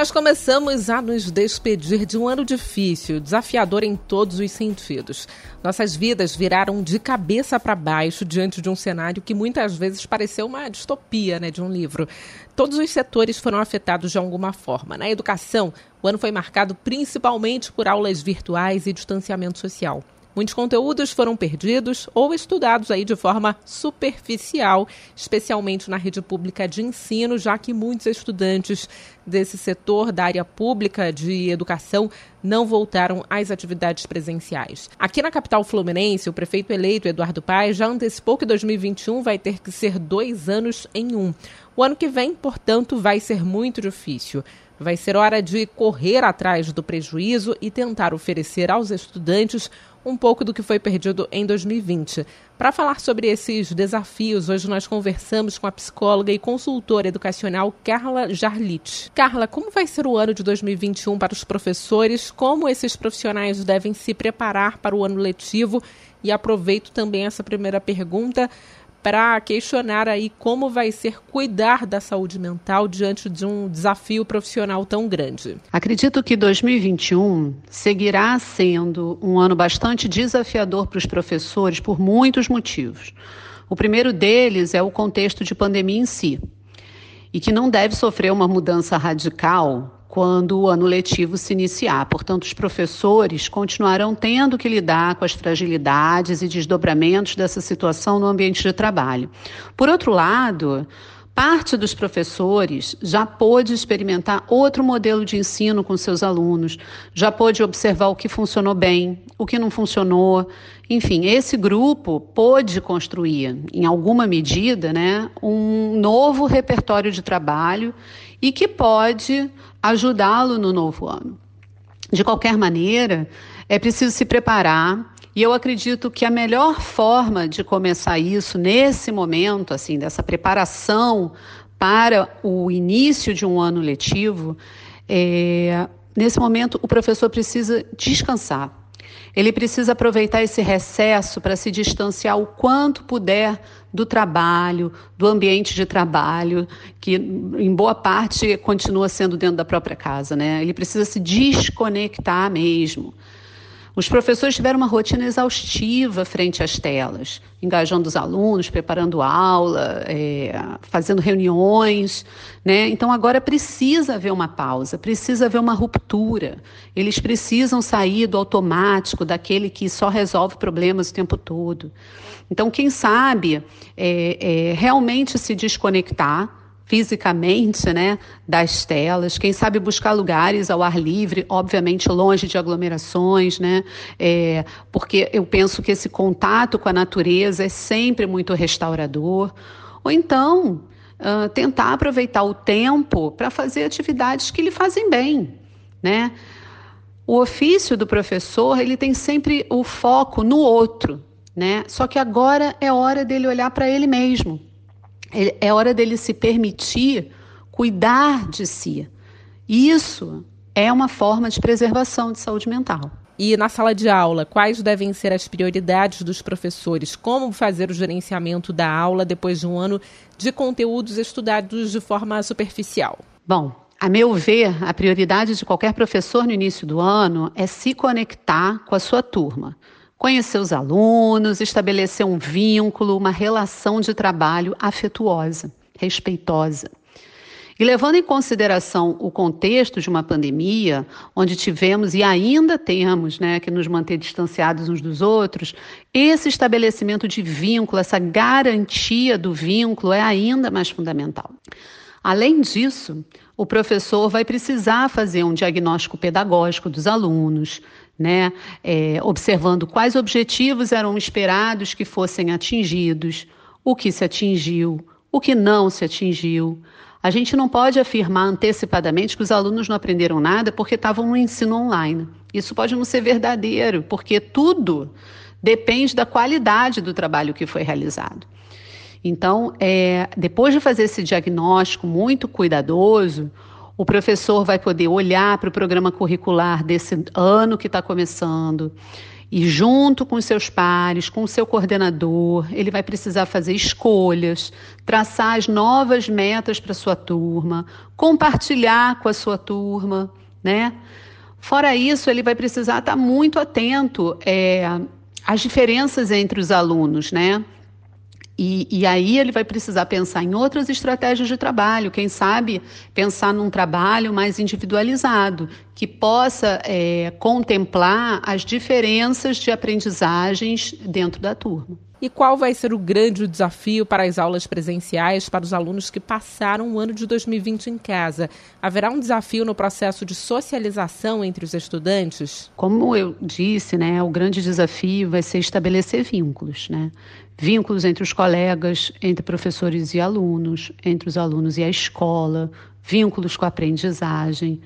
Nós começamos a nos despedir de um ano difícil, desafiador em todos os sentidos. Nossas vidas viraram de cabeça para baixo diante de um cenário que muitas vezes pareceu uma distopia né, de um livro. Todos os setores foram afetados de alguma forma. Na educação, o ano foi marcado principalmente por aulas virtuais e distanciamento social. Muitos conteúdos foram perdidos ou estudados aí de forma superficial, especialmente na rede pública de ensino, já que muitos estudantes desse setor da área pública de educação não voltaram às atividades presenciais. Aqui na capital fluminense, o prefeito eleito Eduardo Paes já antecipou que 2021 vai ter que ser dois anos em um. O ano que vem, portanto, vai ser muito difícil. Vai ser hora de correr atrás do prejuízo e tentar oferecer aos estudantes um pouco do que foi perdido em 2020. Para falar sobre esses desafios, hoje nós conversamos com a psicóloga e consultora educacional Carla Jarlit. Carla, como vai ser o ano de 2021 para os professores? Como esses profissionais devem se preparar para o ano letivo? E aproveito também essa primeira pergunta para questionar aí como vai ser cuidar da saúde mental diante de um desafio profissional tão grande. Acredito que 2021 seguirá sendo um ano bastante desafiador para os professores por muitos motivos. O primeiro deles é o contexto de pandemia em si, e que não deve sofrer uma mudança radical quando o ano letivo se iniciar. Portanto, os professores continuarão tendo que lidar com as fragilidades e desdobramentos dessa situação no ambiente de trabalho. Por outro lado, Parte dos professores já pôde experimentar outro modelo de ensino com seus alunos, já pôde observar o que funcionou bem, o que não funcionou. Enfim, esse grupo pôde construir, em alguma medida, né, um novo repertório de trabalho e que pode ajudá-lo no novo ano. De qualquer maneira, é preciso se preparar e eu acredito que a melhor forma de começar isso nesse momento, assim, dessa preparação para o início de um ano letivo, é, nesse momento o professor precisa descansar. Ele precisa aproveitar esse recesso para se distanciar o quanto puder do trabalho, do ambiente de trabalho, que em boa parte continua sendo dentro da própria casa, né? Ele precisa se desconectar mesmo. Os professores tiveram uma rotina exaustiva frente às telas, engajando os alunos, preparando aula, é, fazendo reuniões. Né? Então, agora precisa haver uma pausa, precisa haver uma ruptura. Eles precisam sair do automático, daquele que só resolve problemas o tempo todo. Então, quem sabe é, é, realmente se desconectar fisicamente né, das telas, quem sabe buscar lugares ao ar livre, obviamente longe de aglomerações, né, é, porque eu penso que esse contato com a natureza é sempre muito restaurador. Ou então, uh, tentar aproveitar o tempo para fazer atividades que lhe fazem bem. Né? O ofício do professor ele tem sempre o foco no outro, né? Só que agora é hora dele olhar para ele mesmo é hora dele se permitir cuidar de si. Isso é uma forma de preservação de saúde mental. E na sala de aula, quais devem ser as prioridades dos professores? Como fazer o gerenciamento da aula depois de um ano de conteúdos estudados de forma superficial? Bom, a meu ver, a prioridade de qualquer professor no início do ano é se conectar com a sua turma conhecer os alunos, estabelecer um vínculo, uma relação de trabalho afetuosa, respeitosa. E levando em consideração o contexto de uma pandemia, onde tivemos e ainda temos né, que nos manter distanciados uns dos outros, esse estabelecimento de vínculo, essa garantia do vínculo é ainda mais fundamental. Além disso, o professor vai precisar fazer um diagnóstico pedagógico dos alunos, né? É, observando quais objetivos eram esperados que fossem atingidos, o que se atingiu, o que não se atingiu. A gente não pode afirmar antecipadamente que os alunos não aprenderam nada porque estavam no ensino online. Isso pode não ser verdadeiro, porque tudo depende da qualidade do trabalho que foi realizado. Então, é, depois de fazer esse diagnóstico muito cuidadoso, o professor vai poder olhar para o programa curricular desse ano que está começando e, junto com seus pares, com o seu coordenador, ele vai precisar fazer escolhas, traçar as novas metas para sua turma, compartilhar com a sua turma, né? Fora isso, ele vai precisar estar muito atento é, às diferenças entre os alunos, né? E, e, aí ele vai precisar pensar em outras estratégias de trabalho, quem sabe pensar num trabalho mais individualizado, que possa é, contemplar as diferenças de aprendizagens dentro da turma. E qual vai ser o grande desafio para as aulas presenciais para os alunos que passaram o ano de 2020 em casa? Haverá um desafio no processo de socialização entre os estudantes? Como eu disse, né, o grande desafio vai ser estabelecer vínculos, né? Vínculos entre os colegas, entre professores e alunos, entre os alunos e a escola, vínculos com a aprendizagem.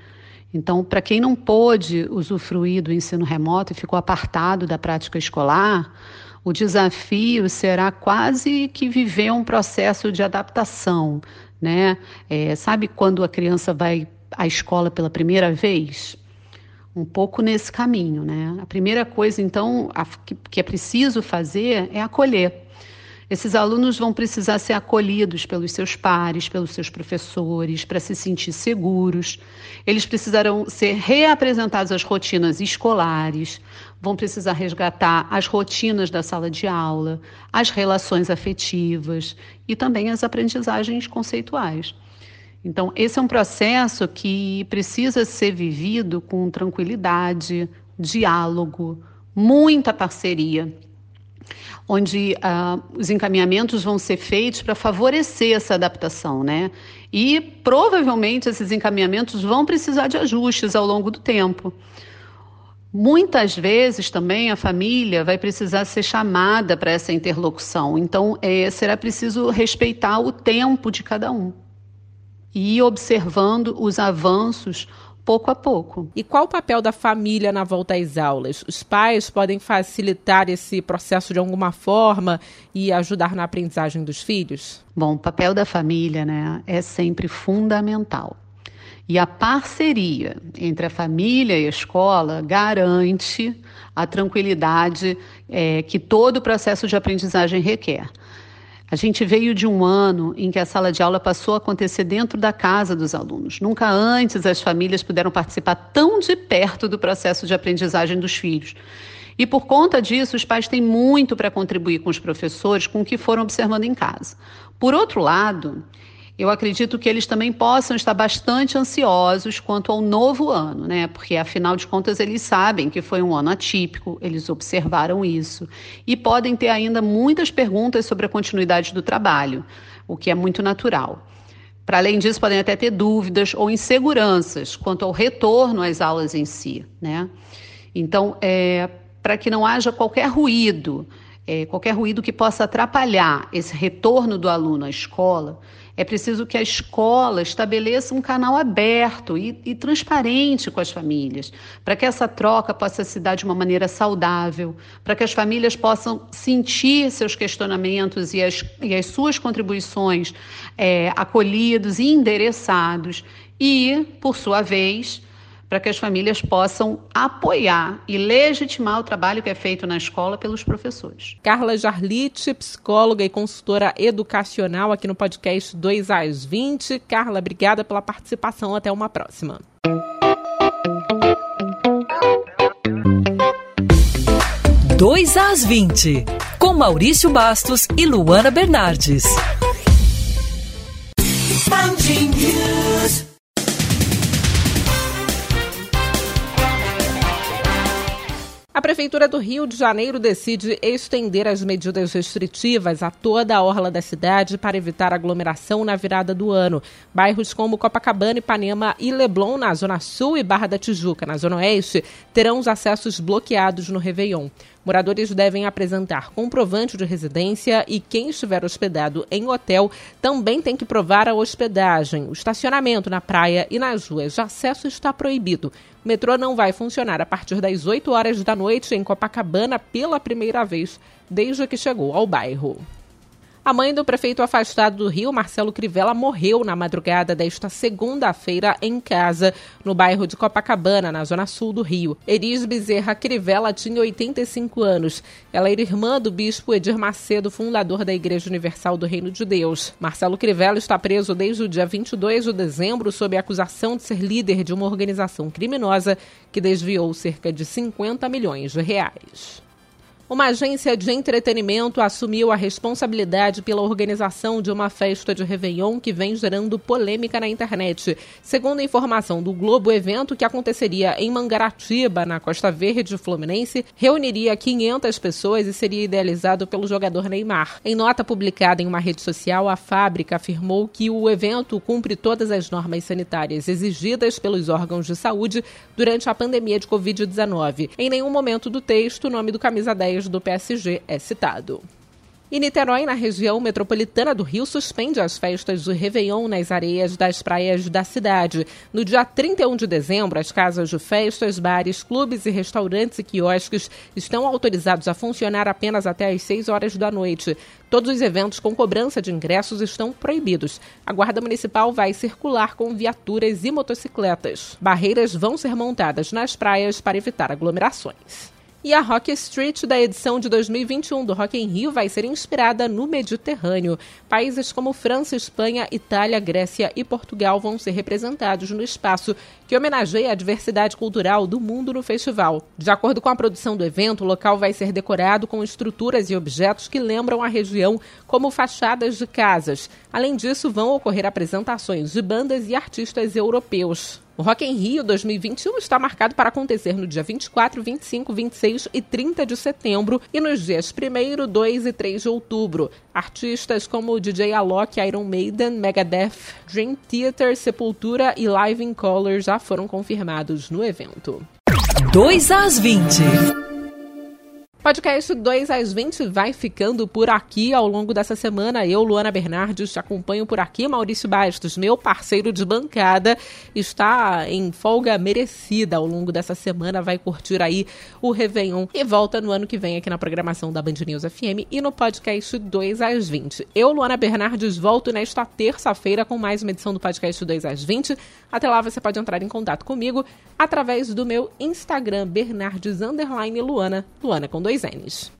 Então, para quem não pôde usufruir do ensino remoto e ficou apartado da prática escolar, o desafio será quase que viver um processo de adaptação, né? É, sabe quando a criança vai à escola pela primeira vez? Um pouco nesse caminho, né? A primeira coisa, então, a, que, que é preciso fazer é acolher. Esses alunos vão precisar ser acolhidos pelos seus pares, pelos seus professores, para se sentir seguros. Eles precisarão ser reapresentados às rotinas escolares, vão precisar resgatar as rotinas da sala de aula, as relações afetivas e também as aprendizagens conceituais. Então, esse é um processo que precisa ser vivido com tranquilidade, diálogo, muita parceria onde uh, os encaminhamentos vão ser feitos para favorecer essa adaptação, né? E provavelmente esses encaminhamentos vão precisar de ajustes ao longo do tempo. Muitas vezes também a família vai precisar ser chamada para essa interlocução, então é, será preciso respeitar o tempo de cada um e ir observando os avanços pouco a pouco. E qual o papel da família na volta às aulas? Os pais podem facilitar esse processo de alguma forma e ajudar na aprendizagem dos filhos? Bom, o papel da família né, é sempre fundamental. E a parceria entre a família e a escola garante a tranquilidade é, que todo o processo de aprendizagem requer. A gente veio de um ano em que a sala de aula passou a acontecer dentro da casa dos alunos. Nunca antes as famílias puderam participar tão de perto do processo de aprendizagem dos filhos. E por conta disso, os pais têm muito para contribuir com os professores com o que foram observando em casa. Por outro lado, eu acredito que eles também possam estar bastante ansiosos quanto ao novo ano, né? Porque afinal de contas eles sabem que foi um ano atípico, eles observaram isso e podem ter ainda muitas perguntas sobre a continuidade do trabalho, o que é muito natural. Para além disso, podem até ter dúvidas ou inseguranças quanto ao retorno às aulas em si, né? Então, é, para que não haja qualquer ruído, é, qualquer ruído que possa atrapalhar esse retorno do aluno à escola, é preciso que a escola estabeleça um canal aberto e, e transparente com as famílias, para que essa troca possa se dar de uma maneira saudável, para que as famílias possam sentir seus questionamentos e as, e as suas contribuições é, acolhidos e endereçados, e, por sua vez, para que as famílias possam apoiar e legitimar o trabalho que é feito na escola pelos professores. Carla Jarlite, psicóloga e consultora educacional aqui no podcast 2 às 20. Carla, obrigada pela participação. Até uma próxima. Dois às 20, com Maurício Bastos e Luana Bernardes. Prefeitura do Rio de Janeiro decide estender as medidas restritivas a toda a orla da cidade para evitar aglomeração na virada do ano. Bairros como Copacabana, Ipanema e Leblon, na Zona Sul, e Barra da Tijuca, na Zona Oeste, terão os acessos bloqueados no Réveillon. Moradores devem apresentar comprovante de residência e quem estiver hospedado em hotel também tem que provar a hospedagem. O estacionamento na praia e nas ruas de acesso está proibido. O metrô não vai funcionar a partir das 8 horas da noite em Copacabana pela primeira vez desde que chegou ao bairro. A mãe do prefeito afastado do Rio, Marcelo Crivella, morreu na madrugada desta segunda-feira em casa, no bairro de Copacabana, na zona sul do Rio. Eris Bezerra Crivella tinha 85 anos. Ela era irmã do bispo Edir Macedo, fundador da Igreja Universal do Reino de Deus. Marcelo Crivella está preso desde o dia 22 de dezembro sob a acusação de ser líder de uma organização criminosa que desviou cerca de 50 milhões de reais. Uma agência de entretenimento assumiu a responsabilidade pela organização de uma festa de Réveillon que vem gerando polêmica na internet. Segundo a informação do Globo, o evento, que aconteceria em Mangaratiba, na Costa Verde Fluminense, reuniria 500 pessoas e seria idealizado pelo jogador Neymar. Em nota publicada em uma rede social, a fábrica afirmou que o evento cumpre todas as normas sanitárias exigidas pelos órgãos de saúde durante a pandemia de Covid-19. Em nenhum momento do texto, o nome do camisa 10 do PSG é citado. E Niterói, na região metropolitana do Rio, suspende as festas do Réveillon nas areias das praias da cidade. No dia 31 de dezembro, as casas de festas, bares, clubes e restaurantes e quiosques estão autorizados a funcionar apenas até às 6 horas da noite. Todos os eventos com cobrança de ingressos estão proibidos. A Guarda Municipal vai circular com viaturas e motocicletas. Barreiras vão ser montadas nas praias para evitar aglomerações. E a Rock Street da edição de 2021 do Rock in Rio vai ser inspirada no Mediterrâneo. Países como França, Espanha, Itália, Grécia e Portugal vão ser representados no espaço que homenageia a diversidade cultural do mundo no festival. De acordo com a produção do evento, o local vai ser decorado com estruturas e objetos que lembram a região, como fachadas de casas. Além disso, vão ocorrer apresentações de bandas e artistas europeus. O Rock in Rio 2021 está marcado para acontecer no dia 24, 25, 26 e 30 de setembro e nos dias 1, 2 e 3 de outubro. Artistas como DJ Alok, Iron Maiden, Megadeth, Dream Theater, Sepultura e Live in Color já foram confirmados no evento. 2 às 20. Podcast 2 às 20 vai ficando por aqui ao longo dessa semana. Eu, Luana Bernardes, te acompanho por aqui. Maurício Bastos, meu parceiro de bancada, está em folga merecida ao longo dessa semana. Vai curtir aí o Réveillon e volta no ano que vem aqui na programação da Band News FM e no podcast 2 às 20. Eu, Luana Bernardes, volto nesta terça-feira com mais uma edição do podcast 2 às 20. Até lá você pode entrar em contato comigo através do meu Instagram, Bernardes Luana, Luana com dois dois N's.